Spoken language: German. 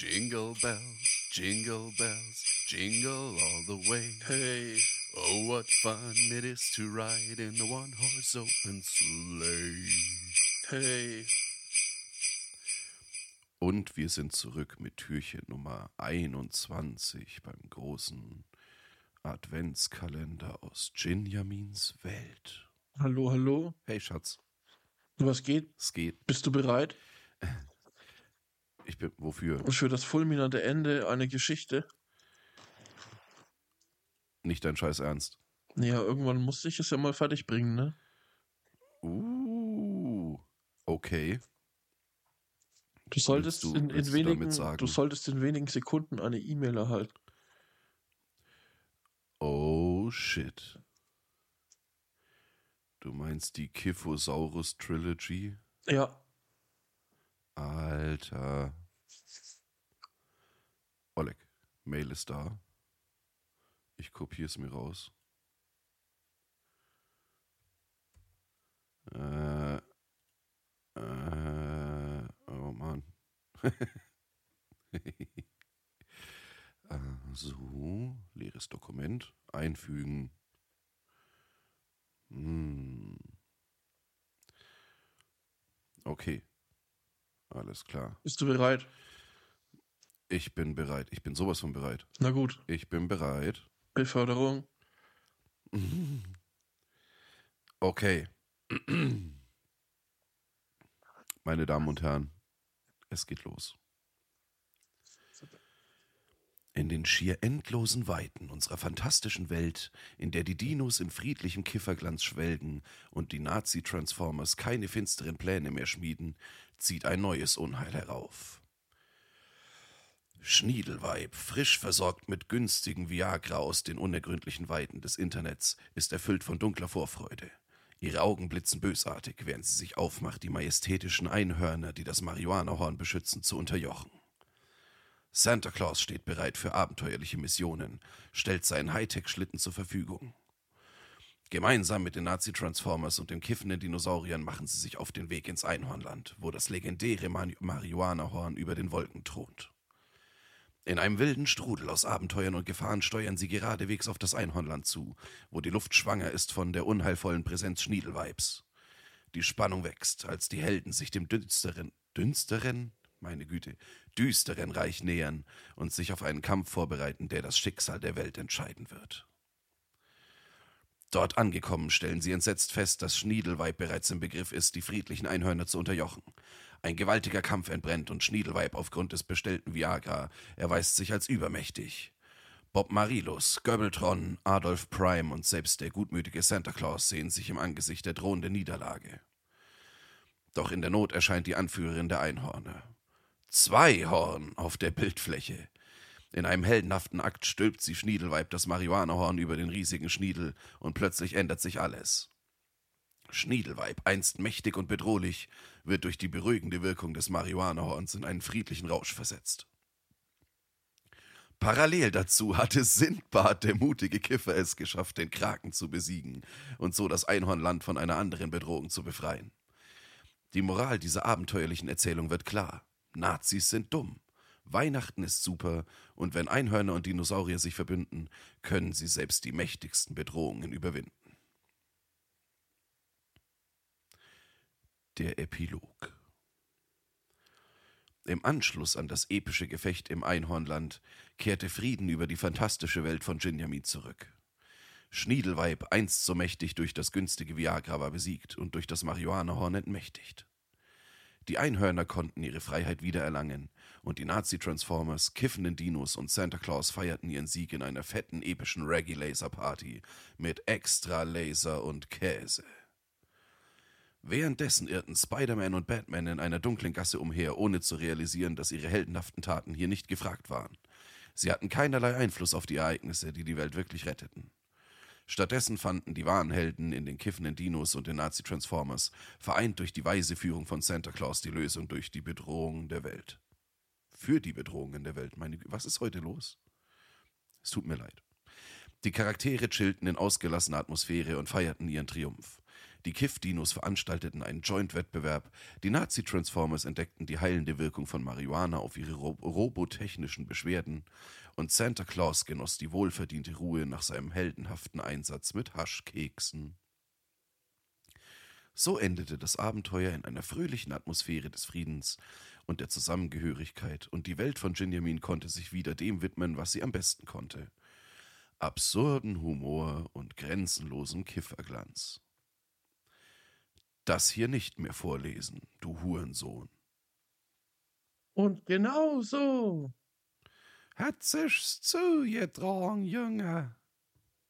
Jingle bells, jingle bells, jingle all the way. Hey, Oh, what fun it is to ride in a one horse open sleigh. hey. Und wir sind zurück mit Türchen Nummer 21 beim großen Adventskalender aus Jinjamins Welt. Hallo, hallo. Hey Schatz, Was geht? es geht. Bist du bereit Ich bin, wofür? für das fulminante Ende einer Geschichte? Nicht dein Scheiß Ernst. Ja, irgendwann musste ich es ja mal fertig bringen, ne? Uh, okay. Du solltest du- in, in du wenigen, sagen? du solltest in wenigen Sekunden eine E-Mail erhalten. Oh shit. Du meinst die Kiphosaurus Trilogy? Ja, Alter. Oleg, Mail ist da. Ich kopiere es mir raus. Äh, äh, oh Mann. äh, so, leeres Dokument. Einfügen. Hm. Okay. Alles klar. bist du bereit? Ich bin bereit. Ich bin sowas von bereit. Na gut, Ich bin bereit. Beförderung. Okay. Meine Damen und Herren, es geht los. In den schier endlosen Weiten unserer fantastischen Welt, in der die Dinos in friedlichem Kifferglanz schwelgen und die Nazi-Transformers keine finsteren Pläne mehr schmieden, zieht ein neues Unheil herauf. Schniedelweib, frisch versorgt mit günstigen Viagra aus den unergründlichen Weiten des Internets, ist erfüllt von dunkler Vorfreude. Ihre Augen blitzen bösartig, während sie sich aufmacht, die majestätischen Einhörner, die das Marihuanahorn beschützen, zu unterjochen. Santa Claus steht bereit für abenteuerliche Missionen, stellt seinen Hightech-Schlitten zur Verfügung. Gemeinsam mit den Nazi-Transformers und den kiffenden Dinosauriern machen sie sich auf den Weg ins Einhornland, wo das legendäre Mari- Marihuanahorn über den Wolken thront. In einem wilden Strudel aus Abenteuern und Gefahren steuern sie geradewegs auf das Einhornland zu, wo die Luft schwanger ist von der unheilvollen Präsenz Schniedelweibs. Die Spannung wächst, als die Helden sich dem dünsteren, dünsteren, meine Güte, düsteren Reich nähern und sich auf einen Kampf vorbereiten, der das Schicksal der Welt entscheiden wird. Dort angekommen stellen sie entsetzt fest, dass Schniedelweib bereits im Begriff ist, die friedlichen Einhörner zu unterjochen. Ein gewaltiger Kampf entbrennt und Schniedelweib aufgrund des bestellten Viagra erweist sich als übermächtig. Bob Marilus, Göbbeltron, Adolf Prime und selbst der gutmütige Santa Claus sehen sich im Angesicht der drohenden Niederlage. Doch in der Not erscheint die Anführerin der Einhorner. Zwei Horn auf der Bildfläche. In einem heldenhaften Akt stülpt sie Schniedelweib das Marihuanahorn über den riesigen Schniedel und plötzlich ändert sich alles. Schniedelweib, einst mächtig und bedrohlich, wird durch die beruhigende Wirkung des Marihuanahorns in einen friedlichen Rausch versetzt. Parallel dazu hatte Sindbad, der mutige Kiffer, es geschafft, den Kraken zu besiegen und so das Einhornland von einer anderen Bedrohung zu befreien. Die Moral dieser abenteuerlichen Erzählung wird klar. Nazis sind dumm. Weihnachten ist super und wenn Einhörner und Dinosaurier sich verbünden, können sie selbst die mächtigsten Bedrohungen überwinden. Der Epilog Im Anschluss an das epische Gefecht im Einhornland kehrte Frieden über die fantastische Welt von Jinjamin zurück. Schniedelweib, einst so mächtig durch das günstige Viagra, war besiegt und durch das Marihuanahorn entmächtigt. Die Einhörner konnten ihre Freiheit wiedererlangen und die Nazi-Transformers, kiffenden Dinos und Santa Claus feierten ihren Sieg in einer fetten, epischen Reggae-Laser-Party mit extra Laser und Käse. Währenddessen irrten Spider-Man und Batman in einer dunklen Gasse umher, ohne zu realisieren, dass ihre heldenhaften Taten hier nicht gefragt waren. Sie hatten keinerlei Einfluss auf die Ereignisse, die die Welt wirklich retteten. Stattdessen fanden die wahren Helden in den kiffenden Dinos und den Nazi-Transformers, vereint durch die weise Führung von Santa Claus, die Lösung durch die Bedrohung der Welt. Für die Bedrohungen der Welt, meine Güte. Was ist heute los? Es tut mir leid. Die Charaktere chillten in ausgelassener Atmosphäre und feierten ihren Triumph. Die Kiff-Dinos veranstalteten einen Joint-Wettbewerb. Die Nazi-Transformers entdeckten die heilende Wirkung von Marihuana auf ihre ro robotechnischen Beschwerden. Und Santa Claus genoss die wohlverdiente Ruhe nach seinem heldenhaften Einsatz mit Haschkeksen. So endete das Abenteuer in einer fröhlichen Atmosphäre des Friedens und der Zusammengehörigkeit, und die Welt von Ginjamin konnte sich wieder dem widmen, was sie am besten konnte. Absurden Humor und grenzenlosem Kifferglanz. Das hier nicht mehr vorlesen, du Hurensohn. Und genau so. Hat sich's zugetragen, Junge.